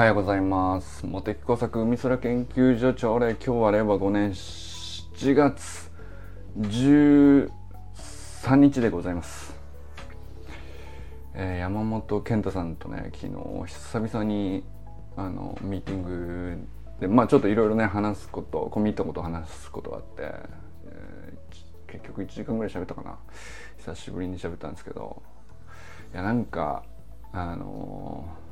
はようございます。茂木工作海空研究所長令今日は令和5年7月13日でございます、えー山本健太さんとね昨日久々にあのミーティングでまあちょっといろいろね話すこと込み入ったこと話すことがあって、えー結局1時間ぐらい喋ったかな。久しぶりに喋ったんですけど。いやなんかあのー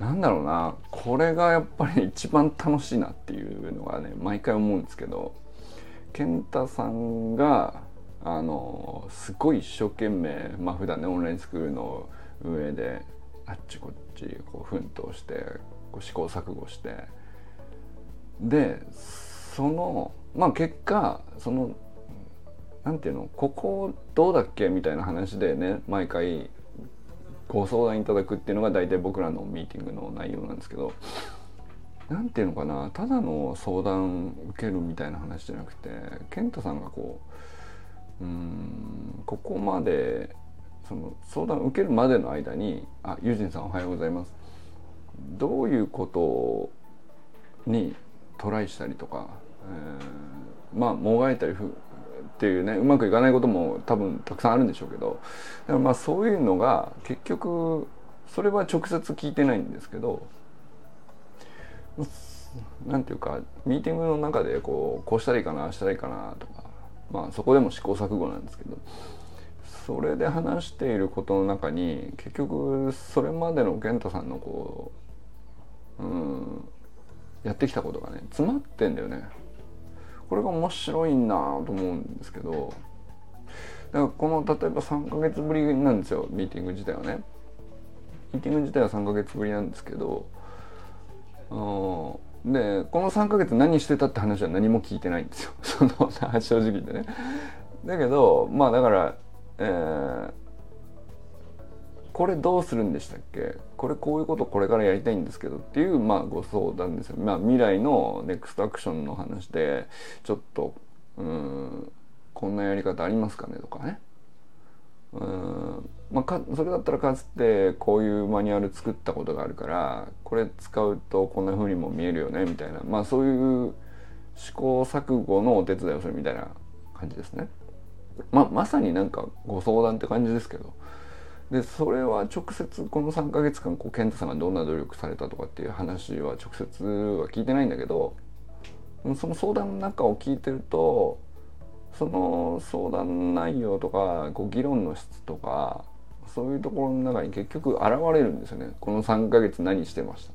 なんだろうな。これがやっぱり一番楽しいなっていうのがね毎回思うんですけど健太さんがあのすごい一生懸命まあ普段ねオンラインスクールの運営であっちこっちこう奮闘してこう試行錯誤してでそのまあ結果そのなんていうのここどうだっけみたいな話でね毎回ご相談いただくっていうのが大体僕らのミーティングの内容なんですけどなんていうのかなただの相談受けるみたいな話じゃなくて健太さんがこううんここまでその相談受けるまでの間に「あユージンさんおはようございます」どういうことにトライしたりとか、えーまあもがいたりふっていうねうまくいかないことも多分たくさんあるんでしょうけどだからまあそういうのが結局それは直接聞いてないんですけどなんていうかミーティングの中でこうこうしたらいいかなああしたらいいかなとかまあそこでも試行錯誤なんですけどそれで話していることの中に結局それまでの健太さんのこううんやってきたことがね詰まってんだよね。これが面白いなと思うんですけどだからこの例えば3ヶ月ぶりなんですよミーティング自体はね。ミーティング自体は3ヶ月ぶりなんですけどでこの3ヶ月何してたって話は何も聞いてないんですよ その正直言ってね。だけどまあだから、えーこれどうするんでしたっけ？これこういうことこれからやりたいんですけどっていうまあご相談ですよ、まあ、未来のネクストアクションの話でちょっとうんこんなやり方ありますかねとかね。うんまあかそれだったらかつてこういうマニュアル作ったことがあるからこれ使うとこんな風にも見えるよねみたいな。まあそういう試行錯誤のお手伝いをするみたいな感じですね。まあ、まさになんかご相談って感じですけど。でそれは直接この3ヶ月間こう健太さんがどんな努力されたとかっていう話は直接は聞いてないんだけどその相談の中を聞いてるとその相談内容とかこう議論の質とかそういうところの中に結局現れるんですよね。この3ヶ月何してました？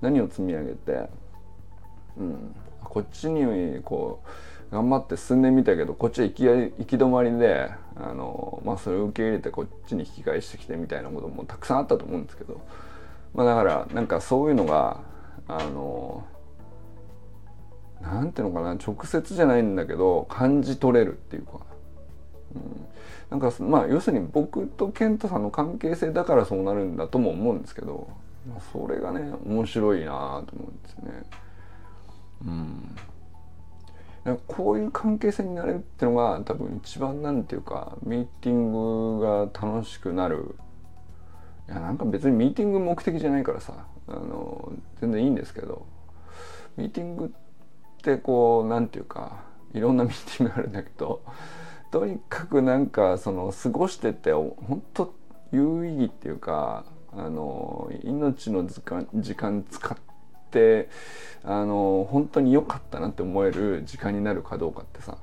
何を積み上げて、うん、こっちにこう頑張って進んでみたけどこっちは行き行き止まりであの、まあ、それを受け入れてこっちに引き返してきてみたいなこともたくさんあったと思うんですけど、まあ、だからなんかそういうのがあのなんていうのかな直接じゃないんだけど感じ取れるっていうか、うん、なんかまあ要するに僕と健太さんの関係性だからそうなるんだとも思うんですけど、それがね面白いなと思うんですね。うん。こういう関係性になれるってのが多分一番なんていうかミーティングが楽しくなる。いやなんか別にミーティング目的じゃないからさあの全然いいんですけどミーティングってこうなんていうかいろんなミーティングがあるんだけどとにかくなんかその過ごしてて本当有意義っていうかあの命の時間時間使ってってあの本当に良かったなって思える時間になるかどうかってさ。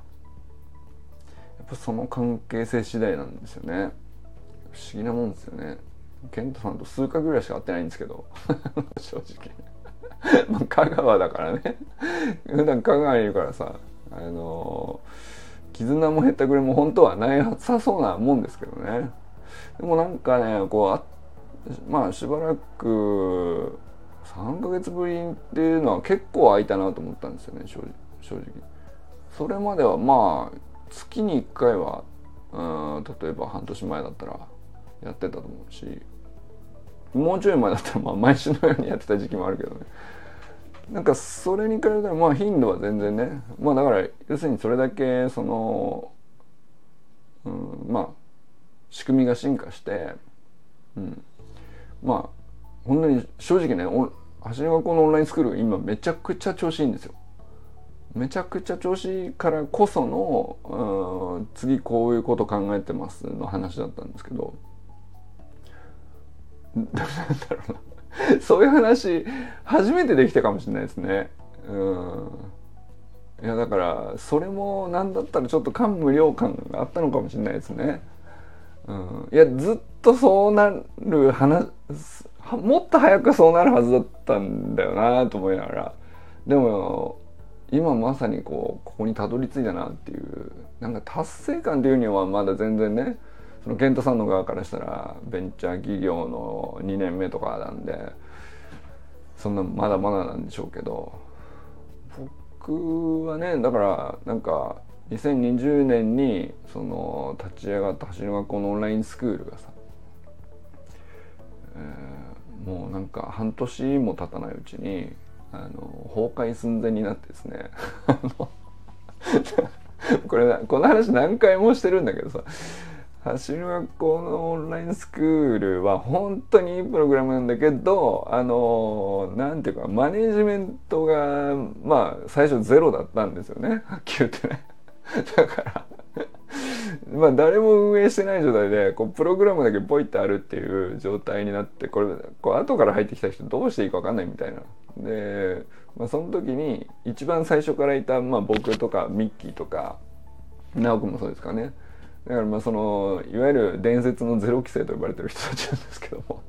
やっぱその関係性次第なんですよね。不思議なもんですよね。健太さんと数回ぐらいしか会ってないんですけど。正直。まあ香川だからね。普段香川にいるからさあの絆もへったくれも本当はないさそうなもんですけどね。でもなんかねこうあまあしばらく3ヶ月ぶりっていうのは結構空いたなと思ったんですよね正直。それまではまあ月に1回はうん例えば半年前だったらやってたと思うしもうちょい前だったらまあ毎週のようにやってた時期もあるけどね。なんかそれに比べたらまあ頻度は全然ねまあだから要するにそれだけその、うん、まあ仕組みが進化して、うん、まあ本当に正直ね走り学校のオンラインスクール今めちゃくちゃ調子いいんですよ。めちゃくちゃ調子いいからこその、うん、次こういうこと考えてますの話だったんですけどなんだろうなそういう話初めてできたかもしれないですね。うんいやだからそれも何だったらちょっと感無量感があったのかもしれないですね。うん、いやずっとそうなる話もっと早くそうなるはずだったんだよなと思いながら。でも今まさにこうここにたどり着いたなっていうなんか達成感っていうにはまだ全然ねその健太さんの側からしたらベンチャー企業の2年目とかなんでそんなまだまだなんでしょうけど僕はねだからなんか2020年にその立ち上がった走り学校のオンラインスクールがさ、えー、もうなんか半年も経たないうちにあの崩壊寸前になってですね。これこの話何回もしてるんだけどさ走る学校のオンラインスクールは本当にいいプログラムなんだけどあのなんていうかマネジメントがまあ最初ゼロだったんですよね。はっきり言ってね。だから まあ誰も運営してない状態でこうプログラムだけポイってあるっていう状態になってこれこう後から入ってきた人どうしていいか分かんないみたいな。で、まあ、その時に一番最初からいた、まあ、僕とかミッキーとか直君もそうですかねだからまあそのいわゆる伝説のゼロ規制と呼ばれてる人たちなんですけども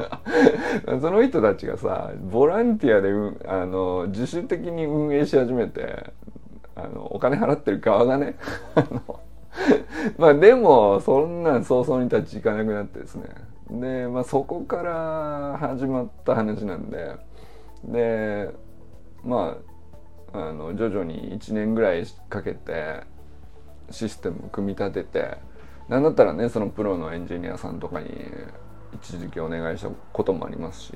その人たちがさボランティアであの自主的に運営し始めてあのお金払ってる側がね まあでもそんなん早々に立ち行かなくなってですね。で、まあ、そこから始まった話なんで。でまああの徐々に1年ぐらいかけてシステム組み立ててなんだったらねそのプロのエンジニアさんとかに一時期お願いしたこともありますし、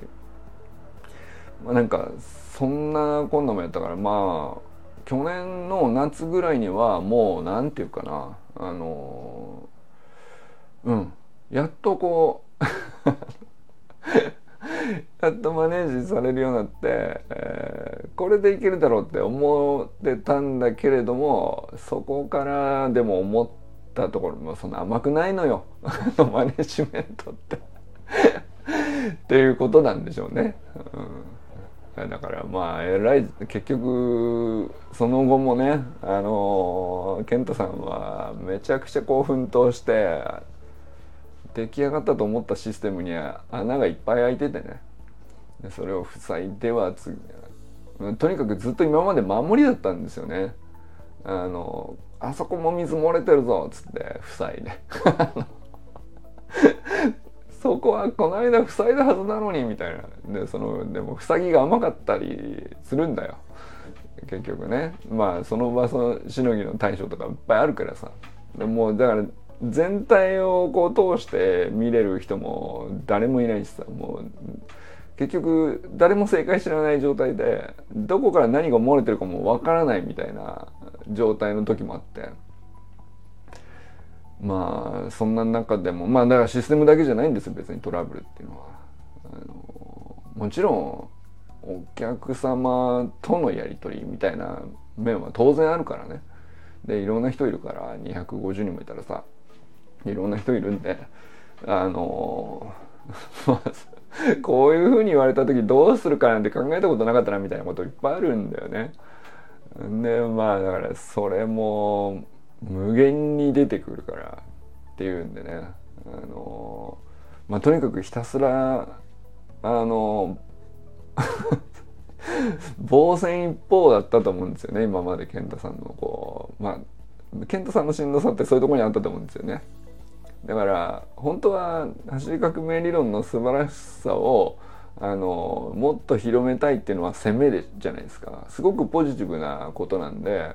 まあ、なんかそんなこんなもやったからまあ去年の夏ぐらいにはもう何て言うかな。あのうん。やっとこう やっとマネージされるようになって、えー、これでいけるだろうって思ってたんだけれどもそこからでも思ったところもそんな甘くないのよ マネジメントって。っていうことなんでしょうね。うん、だからまあえらい結局その後もねあの健太さんはめちゃくちゃこう奮闘して出来上がったと思ったシステムには穴がいっぱい開いててね。でそれを塞いでは次とにかくずっと今まで守りだったんですよね。あのあそこも水漏れてるぞっつって塞いで。こはこの間塞いだはずなのにみたいな。でそのでも塞ぎが甘かったりするんだよ。結局ね。まあその場そのしのぎの対処とかいっぱいあるからさ。でもうだから全体をこう通して見れる人も誰もいないしさ。もう結局誰も正解知らない状態でどこから何が漏れてるかもわからないみたいな状態の時もあって。まあそんな中でもまあだからシステムだけじゃないんですよ別にトラブルっていうのは。あのもちろんお客様とのやり取りみたいな面は当然あるからね。でいろんな人いるから250人もいたらさいろんな人いるんであの こういうふうに言われた時どうするかなんて考えたことなかったなみたいなこといっぱいあるんだよね。でまあだからそれも無限に出てくるからっていうんでね。あのまあとにかくひたすらあの 防戦一方だったと思うんですよね今まで健太さんのこう。まあ健太さんのしんどさってそういうとこにあったと思うんですよね。だから本当は走り革命理論の素晴らしさをあのもっと広めたいっていうのは攻めでじゃないですか。すごくポジティブなことなんで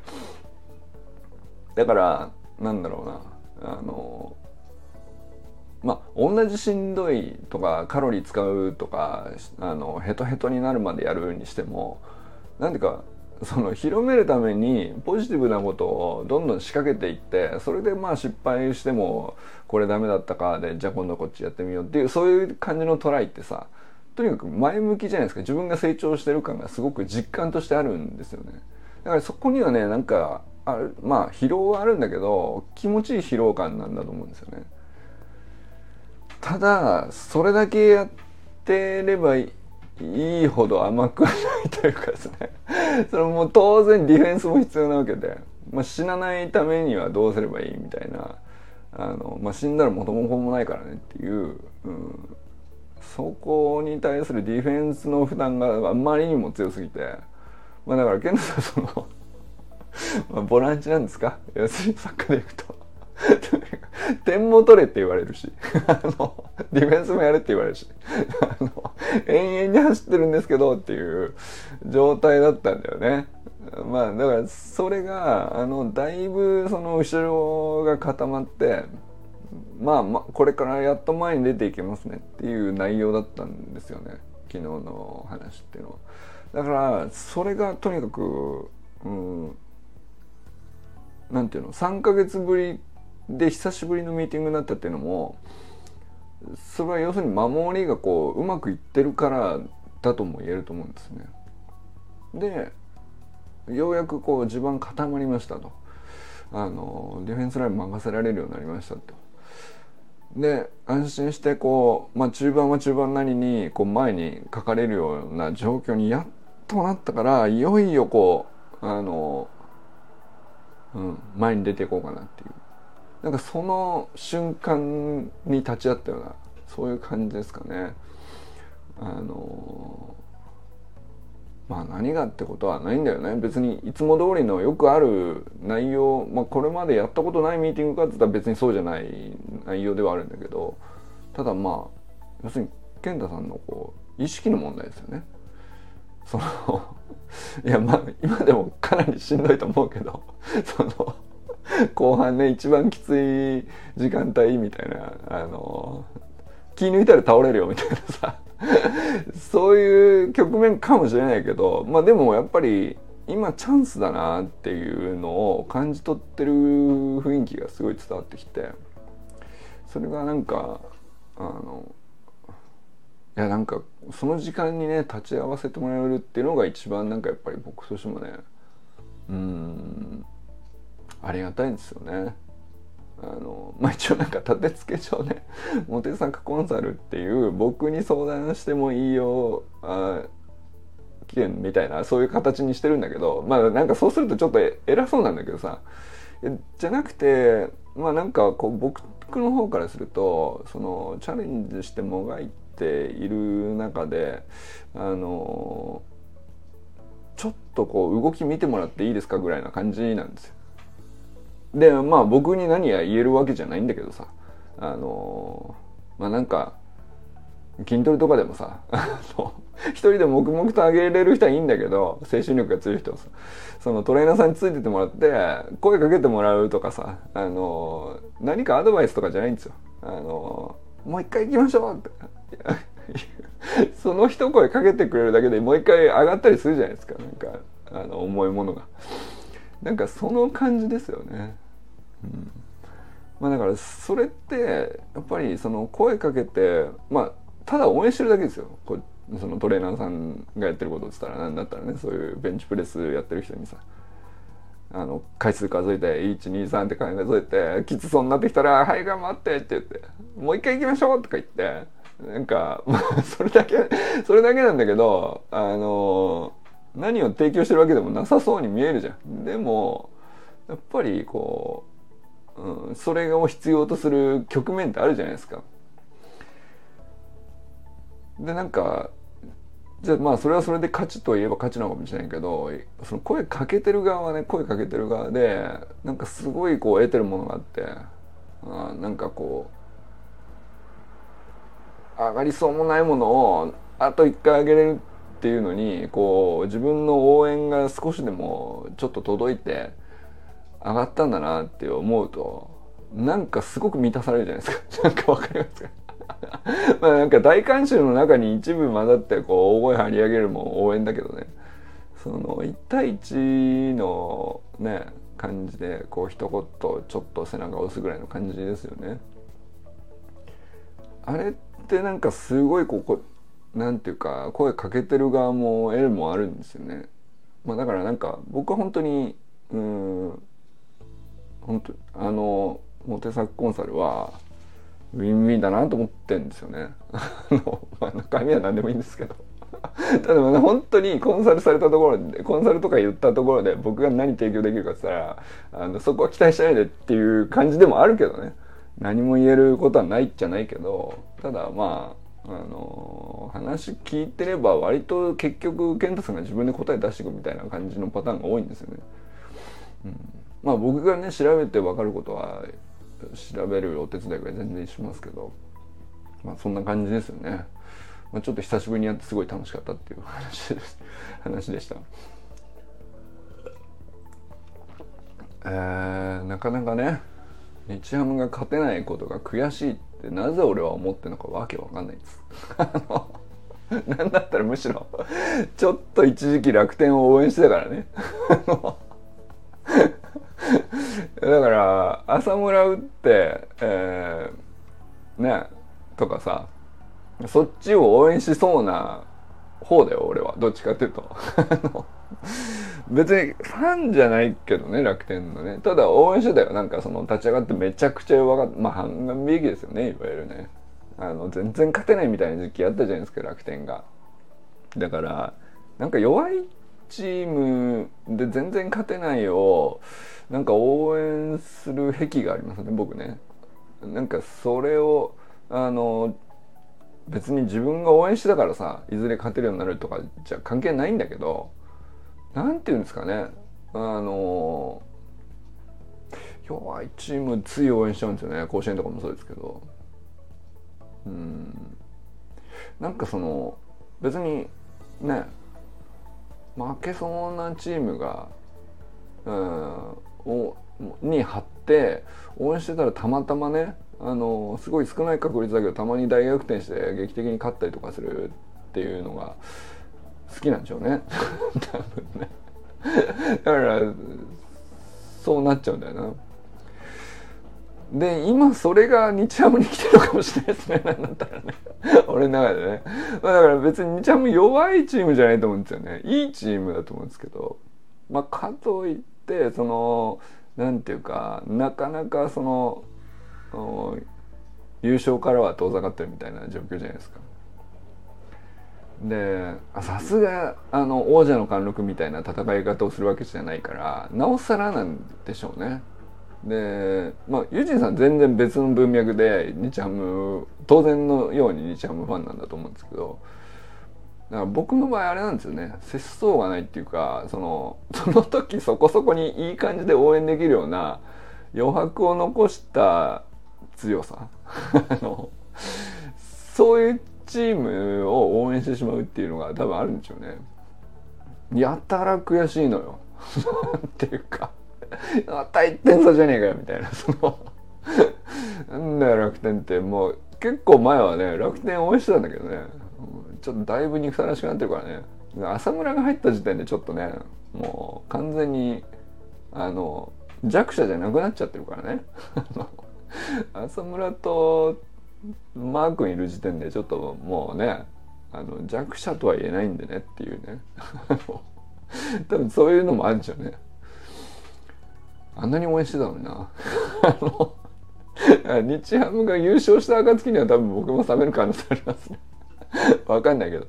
だからなんだろうな。あのまあ同じしんどいとかカロリー使うとかあのヘトヘトになるまでやるにしてもなんていうかその広めるためにポジティブなことをどんどん仕掛けていってそれでまあ失敗してもこれダメだったかでじゃあ今度こっちやってみようっていうそういう感じのトライってさとにかく前向きじゃないですか。自分が成長してる感がすごく実感としてあるんですよね。だからそこにはねなんかあまあ疲労はあるんだけど気持ちいい疲労感なんだと思うんですよね。ただそれだけやってればいいほど甘くはないというかですね。それも当然ディフェンスも必要なわけで、まあ、死なないためにはどうすればいいみたいな。あの、まあ、死んだら元も子もないからねっていう、うん、そこに対するディフェンスの負担があまりにも強すぎて、まあ、だから健太さんその まあボランチなんですか？要するにサッカーでいくと。点も取れって言われるし。あのディフェンスもやれって言われるし。あの延々に走ってるんですけどっていう状態だったんだよね。まあだからそれがあのだいぶその後ろが固まってまあ、まあ、これからやっと前に出ていけますねっていう内容だったんですよね。昨日の話っていうのは。だからそれがとにかく、うん、なんていうの？3ヶ月ぶりで久しぶりのミーティングになったっていうのもそれは要するに守りがこううまくいってるからだとも言えると思うんですね。でようやくこう地盤固まりましたとあのディフェンスライン任せられるようになりましたと。で安心してこう、まあ、中盤は中盤なりにこう前にかかれるような状況にやっとなったからいよいよこうあの、うん、前に出ていこうかなっていうなんかその瞬間に立ち会ったようなそういう感じですかね。あのまあ何がってことはないんだよね別にいつも通りのよくある内容、まあ、これまでやったことないミーティングかって言ったら別にそうじゃない内容ではあるんだけどただまあ要するに健太さんのこう意識の問題ですよね。そのいやまあ今でもかなりしんどいと思うけどその後半ね一番きつい時間帯みたいなあの気抜いたら倒れるよみたいなさそういう局面かもしれないけどまあでもやっぱり今チャンスだなっていうのを感じ取ってる雰囲気がすごい伝わってきてそれがなんかあのいやなんかその時間にね立ち会わせてもらえるっていうのが一番なんかやっぱり僕としてもねうんありがたいんですよね。あのまあ、一応なんか立て付け上ね モテ作コンサルっていう僕に相談してもいいよあ件みたいなそういう形にしてるんだけどまあなんかそうするとちょっと偉そうなんだけどさじゃなくてまあなんかこう僕の方からするとそのチャレンジしてもがいてている中であのちょっとこう動き見てもらっていいですかぐらいな感じなんですよ。でまあ僕に何や言えるわけじゃないんだけどさあのまあなんか筋トレとかでもさ 一人で黙々と上げれる人はいいんだけど精神力が強い人はさそのトレーナーさんについててもらって声かけてもらうとかさあの何かアドバイスとかじゃないんですよ。あのもう一回行きましょうって。その一声かけてくれるだけでもう一回上がったりするじゃないですか。なんかあの重いものが。なんかその感じですよね。うん。まあ、だからそれってやっぱりその声かけてまあただ応援してるだけですよ。こそのトレーナーさんがやってることっつったら何だったらねそういうベンチプレスやってる人にさ。あの回数数えて123って数えてきつそうになってきたら「はい頑張って」って言って「もう一回行きましょう」とか言ってなんか それだけそれだけなんだけどあの何を提供してるわけでもなさそうに見えるじゃん。でもやっぱりこう、うん、それを必要とする局面ってあるじゃないですか。でなんかじゃあまあそれはそれで価値といえば価値なのかもしれないけどその声かけてる側はね声かけてる側でなんかすごいこう得てるものがあってあなんかこう上がりそうもないものをあと一回上げれるっていうのにこう自分の応援が少しでもちょっと届いて上がったんだなって思うとなんかすごく満たされるじゃないですか。なんかわかりますか？まあなんか大観衆の中に一部混ざってこう大声張り上げるも応援だけどねその1対1のね感じでこう一言ちょっと背中押すぐらいの感じですよね。あれってなんかすごいこうなんていうか声かけてる側も得るもあるんですよね。まあ、だからなんか僕は本当にうん本当あのモテ作コンサルはウィンウィンだなと思ってんですよね。あのまあ中身は何でもいいんですけど。ただね本当にコンサルされたところでコンサルとか言ったところで僕が何提供できるかって言ったらあのそこは期待しないでっていう感じでもあるけどね何も言えることはないじゃないけどただまああの話聞いてれば割と結局健太さんが自分で答え出していくみたいな感じのパターンが多いんですよね。うん、まあ僕がね調べて分かることは調べるお手伝いが全然しますけどまあそんな感じですよね。まあ、ちょっと久しぶりにやってすごい楽しかったっていう話で 話でした。えー、なかなかね日ハムが勝てないことが悔しいってなぜ俺は思ってるのかわけわかんないです。なんだったらむしろちょっと一時期楽天を応援してたからね。だから浅村打って、えー、ねとかさそっちを応援しそうな方だよ俺は。どっちかっていうと。別にファンじゃないけどね楽天のね。ただ応援してたよ。なんかその立ち上がってめちゃくちゃ弱かった。まあ半眼利益ですよねいわゆるね。あの全然勝てないみたいな時期あったじゃないですか楽天が。だからなんか弱いチームで全然勝てないをなんか応援する癖がありますね僕ね。なんかそれをあの別に自分が応援してたからさいずれ勝てるようになるとかじゃ関係ないんだけど何て言うんですかねあの弱いチームつい応援しちゃうんですよね甲子園とかもそうですけど。うん。なんかその別にね負けそうなチームがうんをに張って応援してたらたまたまねあのすごい少ない確率だけどたまに大逆転して劇的に勝ったりとかするっていうのが好きなんでしょうね。多分ね。だからそうなっちゃうんだよな。で今それが日ハムに来てるかもしれないですね。なんだったらね。俺の中でね、まあ、だから別に日ハム弱いチームじゃないと思うんですよね。いいチームだと思うんですけど。まあかといってそのなんていうかなかなかその優勝からは遠ざかってるみたいな状況じゃないですか。でさすがあの王者の貫禄みたいな戦い方をするわけじゃないからなおさらなんでしょうね。でまあユージンさん全然別の文脈で日ハム当然のように日ハムファンなんだと思うんですけどだから僕の場合あれなんですよね節操がないっていうかそのその時そこそこにいい感じで応援できるような余白を残した強さ そういうチームを応援してしまうっていうのが多分あるんでしょうね。やたら悔しいのよ。っていうか また1点差じゃねえかよみたいな。そのなんだよ楽天って。もう結構前はね楽天応援してたんだけどね。ちょっとだいぶ憎たらしくなってるからね。浅村が入った時点でちょっとねもう完全にあの弱者じゃなくなっちゃってるからね。浅村とマー君いる時点でちょっともうねあの弱者とは言えないんでねっていうね。多分そういうのもあるんでしょうね。あんなに応援してたのにな。あの日ハムが優勝した暁には多分僕も冷める可能性ありますね。わかんないけど。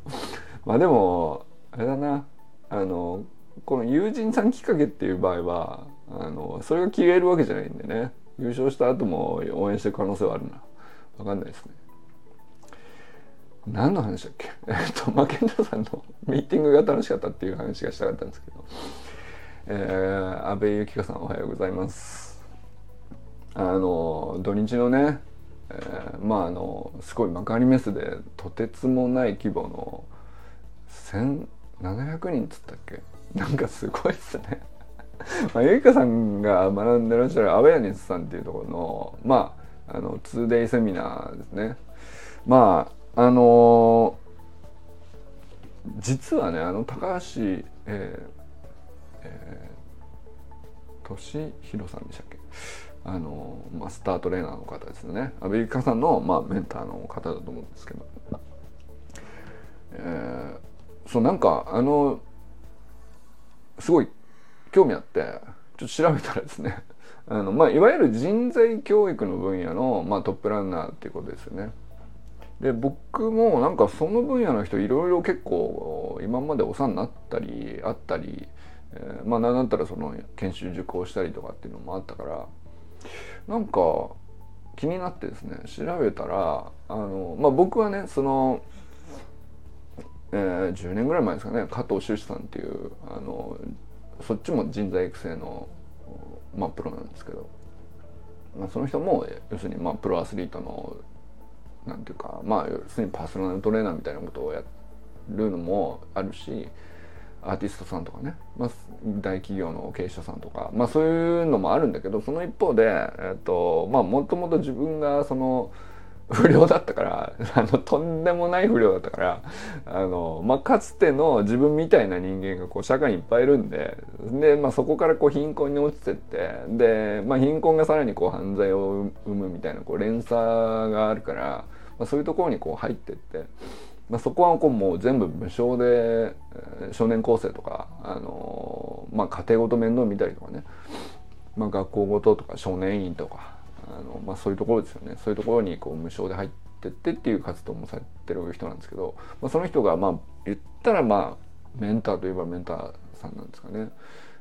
まあでもあれだな。あのこの友人さんきっかけっていう場合はあのそれが消えるわけじゃないんでね。優勝した後も応援してる可能性はあるな。分かんないですね。何の話だっけ？えっとマケンダさんのミーティングが楽しかったっていう話がしたかったんですけど。えー、安倍由紀香さんおはようございます。あの土日のね、えー、まああのすごい幕張メッセでとてつもない規模の1700人っつったっけ？なんかすごいっすね。まあ、ゆいかさんが学んでらっしゃるアウェアネスさんっていうところの、まあ、あの 2day セミナーですね。まあ、あのー、実はね、あの高橋、えーえー、俊弘さんでしたっけ？あのまあ、スタートレーナーの方ですね。アメリカさんの、まあ、メンターの方だと思うんですけど。えー、そうなんかあのすごい興味あってちょっと調べたらですね あの、まあ、いわゆる人材教育の分野の、まあ、トップランナーっていうことですよね。で僕もなんかその分野の人いろいろ結構今までお世話になったりあったり、えー、まあ何だったらその研修受講したりとかっていうのもあったからなんか気になってですね調べたらあの、まあ、僕はねその、えー、10年ぐらい前ですかね加藤修士さんっていうあのそっちも人材育成の、まあ、プロなんですけど、まあ、その人も要するにまあプロアスリートのなんていうかまあ要するにパーソナルトレーナーみたいなことをやるのもあるしアーティストさんとかね、まあ、大企業の経営者さんとか、まあ、そういうのもあるんだけどその一方で、えっとまあ、もともと自分がその不良だったからあのとんでもない不良だったからあの、まあ、かつての自分みたいな人間がこう社会にいっぱいいるんでで、まあ、そこからこう貧困に落ちてってで、まあ、貧困がさらにこう犯罪を生むみたいなこう連鎖があるから、まあ、そういうところにこう入ってって。まあ、そこはこうもう全部無償で、少年高生とか、あの、まあ、家庭ごと面倒見たりとかね、まあ、学校ごととか少年院とかあの、まあ、そういうところですよねそういうところにこう無償で入ってってっていう活動もされてる人なんですけど、まあ、その人がまあ言ったらまあメンターといえばメンターさんなんですかね。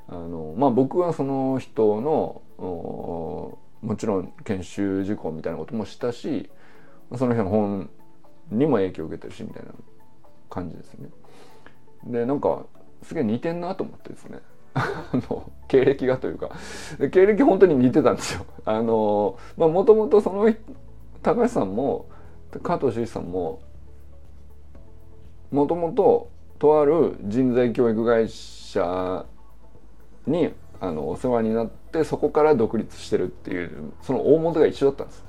あのまあ、僕はその人のもちろん研修事項みたいなこともしたしその人の本にも影響を受けてるしみたいな感じですね。でなんかすげえ似てんなと思ってですね あの経歴がというか経歴本当に似てたんですよ。あのまあもともとその高橋さんも加藤修一さんももともととある人材教育会社にあのお世話になってそこから独立してるっていうその大元が一緒だったんです。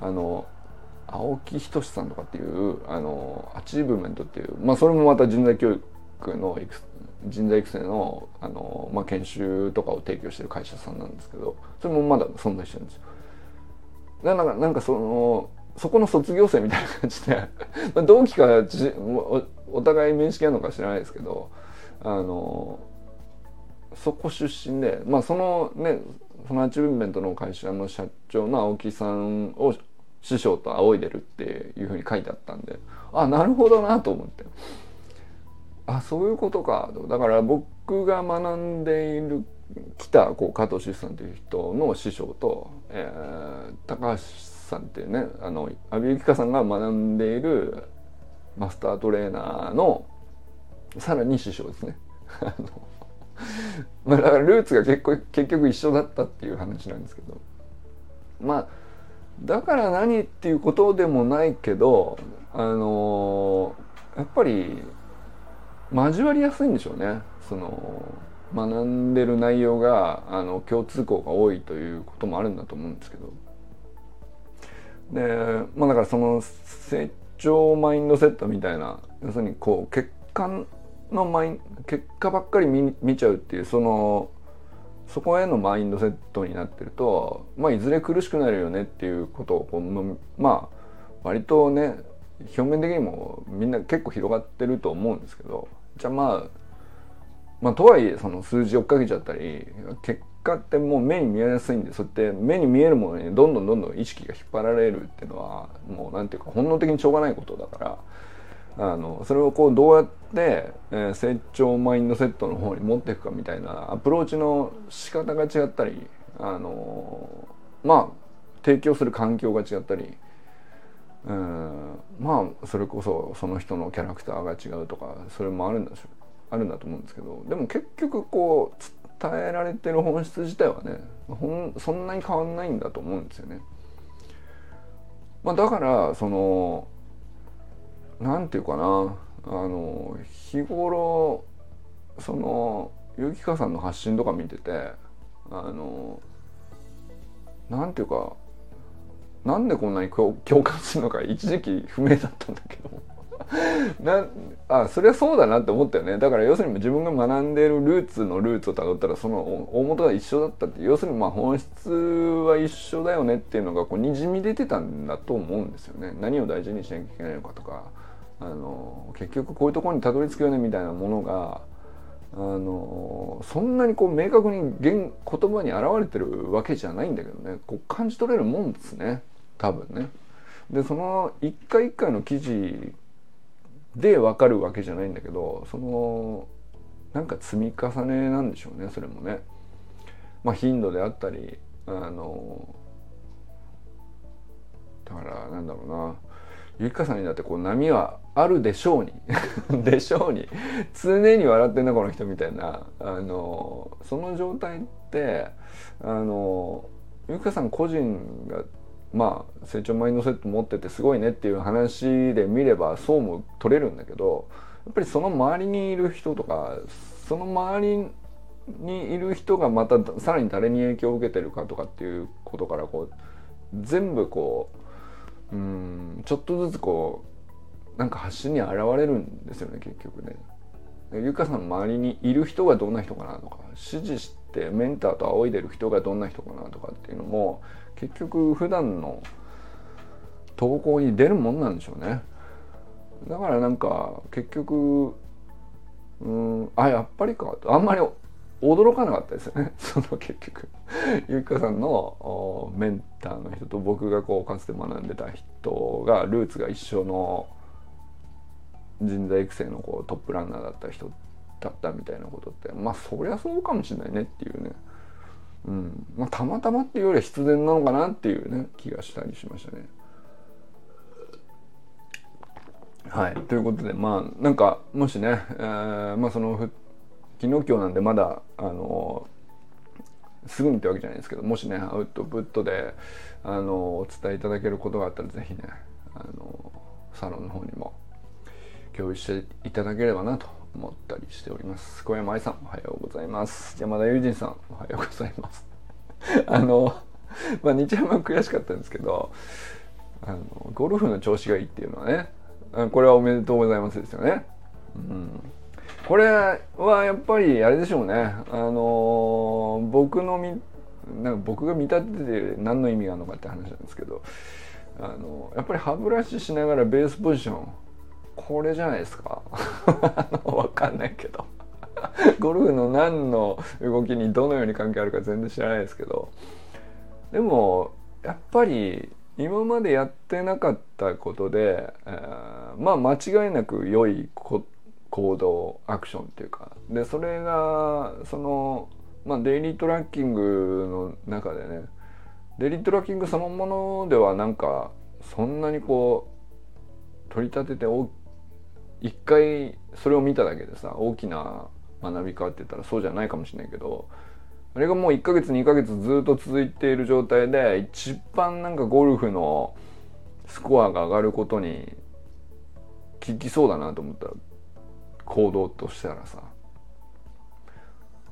あの青木仁志さんとかっていうあのアチーブメントっていうまあそれもまた人材教育の人材育成のあの、まあ、研修とかを提供してる会社さんなんですけどそれもまだ存在してるんですよ。だかなんかそのそこの卒業生みたいな感じで 同期かおお互い面識あるのか知らないですけどあのそこ出身でまあそのねそのアチーブメントの会社の社長の青木さんを師匠と仰いでるっていうふうに書いてあったんであなるほどなと思って。あそういうことかだから僕が学んでいる来たこう加藤志さんという人の師匠と、えー、高橋さんっていうねあの阿部由紀香さんが学んでいるマスタートレーナーのさらに師匠ですね。まあだからルーツが結構結局一緒だったっていう話なんですけど。まあだから何っていうことでもないけどあのやっぱり交わりやすいんでしょうね。その学んでる内容があの共通項が多いということもあるんだと思うんですけど。でまあだからその成長マインドセットみたいな要するにこう結果のマイン結果ばっかり見見ちゃうっていうそのそこへのマインドセットになってると、まあ、いずれ苦しくなるよねっていうことをこうまあ割とね表面的にもみんな結構広がってると思うんですけどじゃあまあまあとはいえその数字追っかけちゃったり結果ってもう目に見えやすいんでそうやって目に見えるものにどんどんどんどん意識が引っ張られるっていうのはもうなんていうか本能的にしょうがないことだからあのそれをこうどうやって、えー、成長マインドセットの方に持っていくかみたいなアプローチの仕方が違ったりあのまあ提供する環境が違ったりうんまあそれこそその人のキャラクターが違うとかそれもあるんだしあるんだと思うんですけどでも結局こう伝えられてる本質自体はねほんそんなに変わんないんだと思うんですよね。まあ、だからそのなんていうかな。あの日頃そのゆきかさんの発信とか見ててあのなんていうかなんでこんなに共感するのか一時期不明だったんだけど。なあそれはそうだなって思ったよね。だから要するに自分が学んでるルーツのルーツをたどったらその大元が一緒だったって要するにまあ本質は一緒だよねっていうのがこうにじみ出てたんだと思うんですよね。何を大事にしなきゃいけないのかとか。あの結局こういうところにたどり着くよねみたいなものがあのそんなにこう明確に言言葉に表れてるわけじゃないんだけどねこう感じ取れるもんですね多分ね。でその一回一回の記事で分かるわけじゃないんだけどそのなんか積み重ねなんでしょうねそれもね。まあ頻度であったりあのだからなんだろうなゆきかさんにだってこう波はあるでしょうに。でしょうに。常に笑ってんなこの人みたいな。あのその状態ってあのゆきかさん個人がまあ成長マインドセット持っててすごいねっていう話で見ればそうも取れるんだけどやっぱりその周りにいる人とかその周りにいる人がまたさらに誰に影響を受けてるかとかっていうことからこう全部こううんちょっとずつこうなんか発信に現れるんですよね結局ね。ゆかさんの周りにいる人がどんな人かなとか指示してメンターと仰いでる人がどんな人かなとかっていうのも結局普段の投稿に出るもんなんでしょうね。だからなんか結局うんあやっぱりかあんまり驚かなかったですよね。その結局。ゆきかさんのメンターの人と僕がこうかつて学んでた人がルーツが一緒の人材育成のこうトップランナーだった人だったみたいなことってまあそりゃそうかもしれないねっていうね、うん。まあ、たまたまっていうよりは必然なのかなっていうね気がしたりしましたね。はい。ということでまあなんかもしね、えー、まあその昨日今日なんでまだあのすぐにってわけじゃないですけどもしねアウトプットであのお伝えいただけることがあったら是非ねあのサロンの方にも共有していただければなと思ったりしております。小山愛さんおはようございます。山田友人さんおはようございます。あのまあ日ハムは悔しかったんですけどあのゴルフの調子がいいっていうのはねこれはおめでとうございますですよね。うん、これはやっぱりあれでしょうね。あのー、僕のみなんか僕が見立てて何の意味があるのかって話なんですけど、あのー、やっぱり歯ブラシしながらベースポジションこれじゃないですか。わかんないけど。ゴルフの何の動きにどのように関係あるか全然知らないですけどでもやっぱり今までやってなかったことで、えー、まあ間違いなく良いこと行動アクションっていうか。でそれがその、まあ、デイリートラッキングの中でねデイリートラッキングそのものではなんかそんなにこう取り立てて一回それを見ただけでさ大きな学びかって言ったらそうじゃないかもしれないけどあれがもう1ヶ月2ヶ月ずっと続いている状態で一番なんかゴルフのスコアが上がることに効きそうだなと思ったら行動としたらさ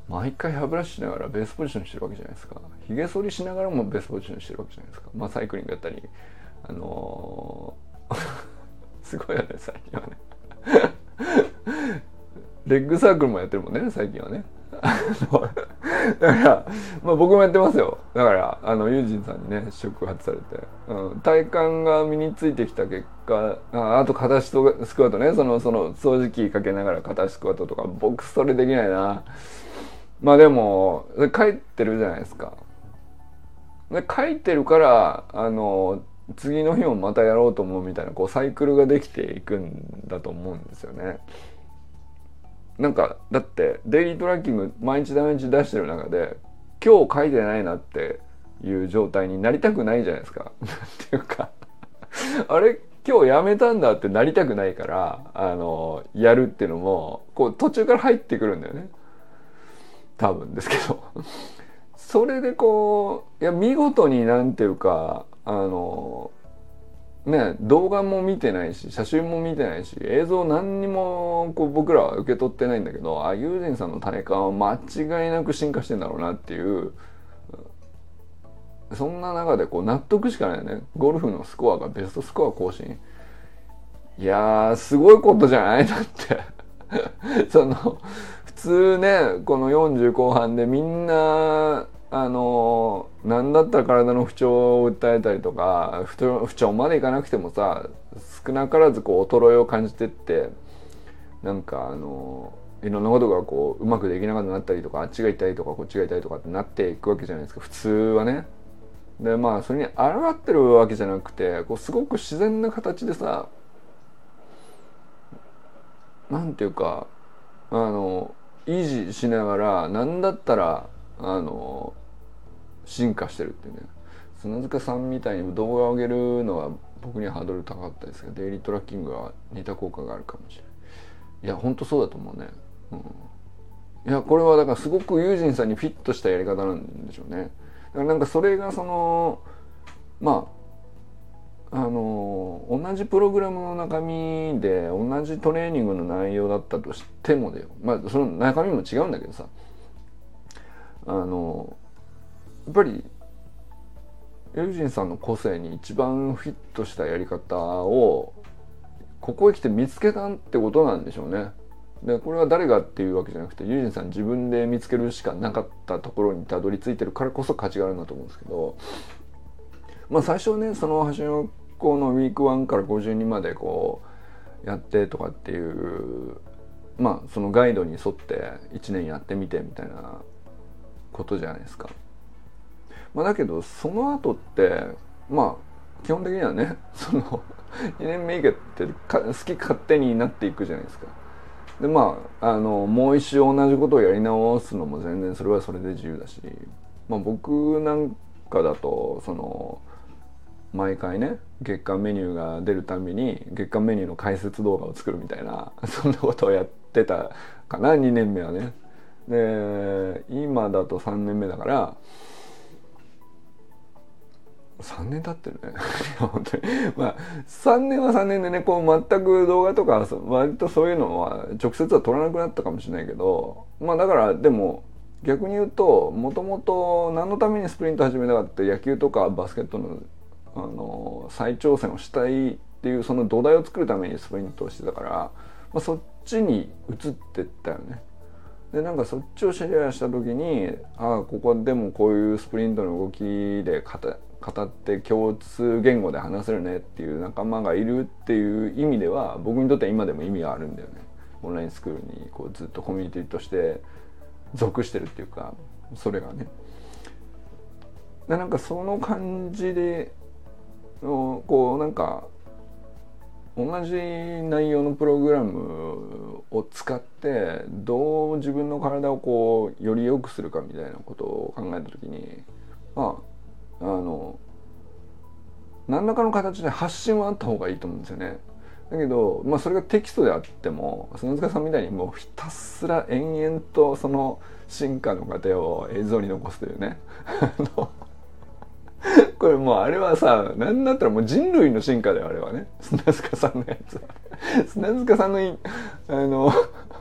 毎回歯ブラシしながらベースポジションしてるわけじゃないですか。ひげ剃りしながらもベースポジションしてるわけじゃないですか。まあサイクリングやったりあのー、すごいよね最近はね。レッグサークルもやってるもんね最近はね。だから、まあ、僕もやってますよ。だからあのユージンさんにね触発されて、うん、体幹が身についてきた結果ああと片足スクワットねそのその掃除機かけながら片足スクワットとか僕それできないな。まあでも帰ってるじゃないですか。で帰ってるからあの次の日もまたやろうと思うみたいなこうサイクルができていくんだと思うんですよね。なんかだってデイリートラッキング毎日毎日出してる中で今日書いてないなっていう状態になりたくないじゃないですか。っていうか。あれ今日やめたんだってなりたくないからあのやるっていうのもこう途中から入ってくるんだよね。多分ですけど。それでこういや見事になんていうかあのね、動画も見てないし写真も見てないし映像何にもこう僕らは受け取ってないんだけどあユージンさんの体感は間違いなく進化してんだろうなっていうそんな中でこう納得しかないよね。ゴルフのスコアがベストスコア更新。いやーすごいことじゃない？だって。その普通ねこの40後半でみんなあの何だったら体の不調を訴えたりとか不調までいかなくてもさ少なからずこう衰えを感じてってなんかあのいろんなことがこううまくできなくなったりとかあっちが痛いとかこっちが痛いとかってなっていくわけじゃないですか普通はね。でまあそれに抗ってるわけじゃなくてこうすごく自然な形でさなんていうかあの維持しながら何だったらあの進化してるっていうね。砂塚さんみたいに動画を上げるのは僕にはハードル高かったですがデイリートラッキングは似た効果があるかもしれない。いや本当そうだと思うね、うん、いやこれはだからすごくユージンさんにフィットしたやり方なんでしょうね。だからなんかそれがそのまああの同じプログラムの中身で同じトレーニングの内容だったとしてもだよ。まあその中身も違うんだけどさ。あのやっぱりユージンさんの個性に一番フィットしたやり方をここへ来て見つけたってことなんでしょうね。でこれは誰がっていうわけじゃなくてユージンさん自分で見つけるしかなかったところにたどり着いてるからこそ価値があるんだと思うんですけどまあ最初ねその橋の子のウィーク1から52までこうやってとかっていうまあそのガイドに沿って1年やってみてみたいなことじゃないですか。まあ、だけどその後ってまあ基本的にはね その2年目以下って好き勝手になっていくじゃないですか。でまああのもう一周同じことをやり直すのも全然それはそれで自由だし、まあ、僕なんかだとその毎回ね月間メニューが出るたびに月間メニューの解説動画を作るみたいな そんなことをやってたかな2年目はね。で今だと3年目だから3年経ってるね 本当にまあ3年は3年でねこう全く動画とか割とそういうのは直接は撮らなくなったかもしれないけどまあだからでも逆に言うともともと何のためにスプリント始めたかって野球とかバスケットのあの再挑戦をしたいっていうその土台を作るためにスプリントをしてたから、まあ、そっちに移ってったよね。でなんかそっちをシェアした時にああここでもこういうスプリントの動きで語って共通言語で話せるねっていう仲間がいるっていう意味では僕にとっては今でも意味があるんだよね。オンラインスクールにこうずっとコミュニティとして属してるっていうかそれがね。でなんかその感じでこうなんか同じ内容のプログラムを使ってどう自分の体をこうより良くするかみたいなことを考えた時にまああの何らかの形で発信はあった方がいいと思うんですよね。だけど、まあ、それがテキストであっても砂塚さんみたいにもうひたすら延々とその進化の過程を映像に残すというね。これもうあれはさ何だったらもう人類の進化だよあれはね。砂塚さんのやつは。砂塚さんのあの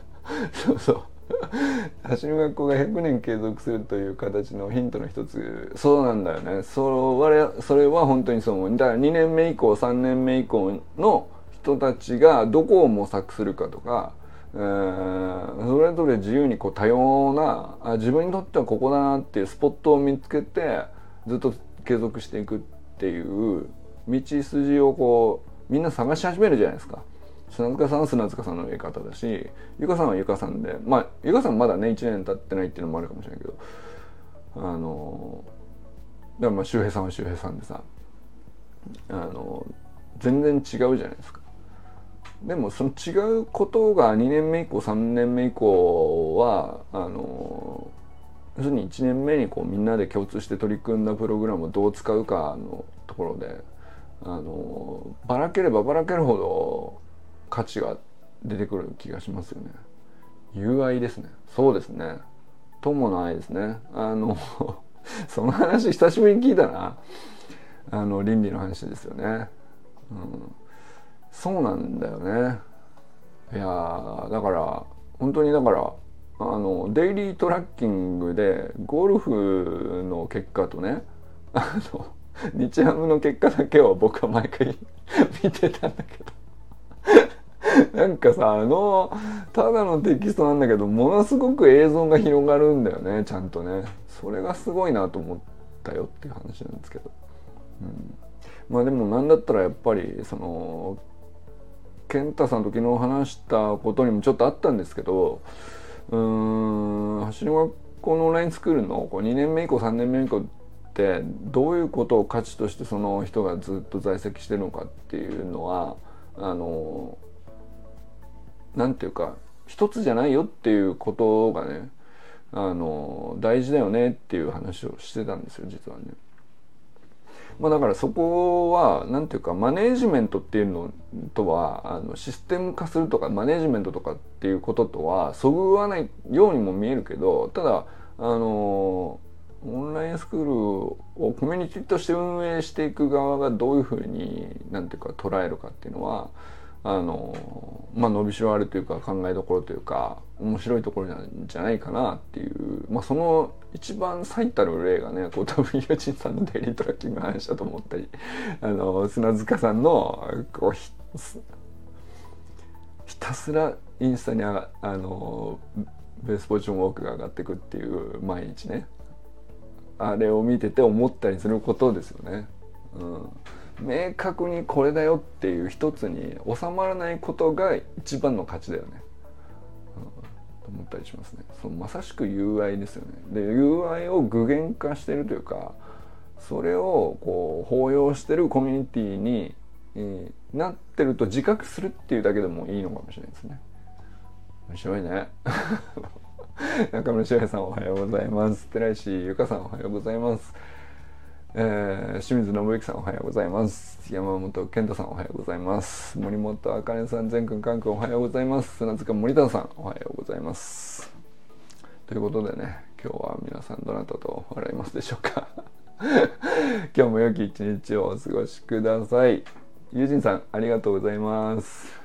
そうそう。橋の学校が100年継続するという形のヒントの一つ。そうなんだよね。それそれは本当にそう思う。だから2年目以降3年目以降の人たちがどこを模索するかとか、えー、それぞれ自由にこう多様なあ自分にとってはここだなっていうスポットを見つけてずっと継続していくっていう道筋をこうみんな探し始めるじゃないですか。砂塚さんは砂塚さんのやり方だしゆかさんはゆかさんでまあゆかさんまだね1年経ってないっていうのもあるかもしれないけどあのだからまあ周平さんは周平さんでさあの全然違うじゃないですか。でもその違うことが2年目以降3年目以降はあの要するに1年目にこうみんなで共通して取り組んだプログラムをどう使うかのところであのばらければばらけるほど価値が出てくる気がしますよね。友愛ですね。そうですね。友の愛ですね。あの その話久しぶりに聞いたな。あの倫理の話ですよね。うん、そうなんだよね。いやだから本当にだからあのデイリートラッキングでゴルフの結果とねあの日ハムの結果だけを僕は毎回 見てたんだけど なんかさあのただのテキストなんだけどものすごく映像が広がるんだよねちゃんとね。それがすごいなと思ったよっていう話なんですけど、うん、まあでもなんだったらやっぱりその健太さんと昨日話したことにもちょっとあったんですけどうーん走り学校のオンラインスクールのこう2年目以降3年目以降ってどういうことを価値としてその人がずっと在籍してるのかっていうのはあのなんていうか一つじゃないよっていうことがねあの大事だよねっていう話をしてたんですよ実はね。まあ、だからそこは何ていうかマネージメントっていうのとはあのシステム化するとかマネージメントとかっていうこととはそぐわないようにも見えるけどただあのオンラインスクールをコミュニティとして運営していく側がどういうふうに何ていうか捉えるかっていうのはあのまあ伸びしろあるというか考えどころというか面白いところなんじゃないかなっていう、まあ、その一番最たる例がねこう多分友人さんのデイリートラッキングの話だと思ったり あの砂塚さんのこうひたすらインスタにああのベースポジションウォークが上がっていくっていう毎日ねあれを見てて思ったりすることですよね。うん明確にこれだよっていう一つに収まらないことが一番の勝ちだよね。と思ったりしますね。そのまさしく UI ですよね。で UI を具現化してるというかそれをこう包容してるコミュニティに、えー、なってると自覚するっていうだけでもいいのかもしれないですね。面白いね。中村修平さんおはようございます。寺石ゆかさんおはようございます。えー、清水信之さんおはようございます。山本健太さんおはようございます。森本あかねさん全くんかんくんおはようございます。砂塚森田さんおはようございます。ということでね今日は皆さんどなたと笑いますでしょうか。今日も良き一日をお過ごしください。友人さんありがとうございます。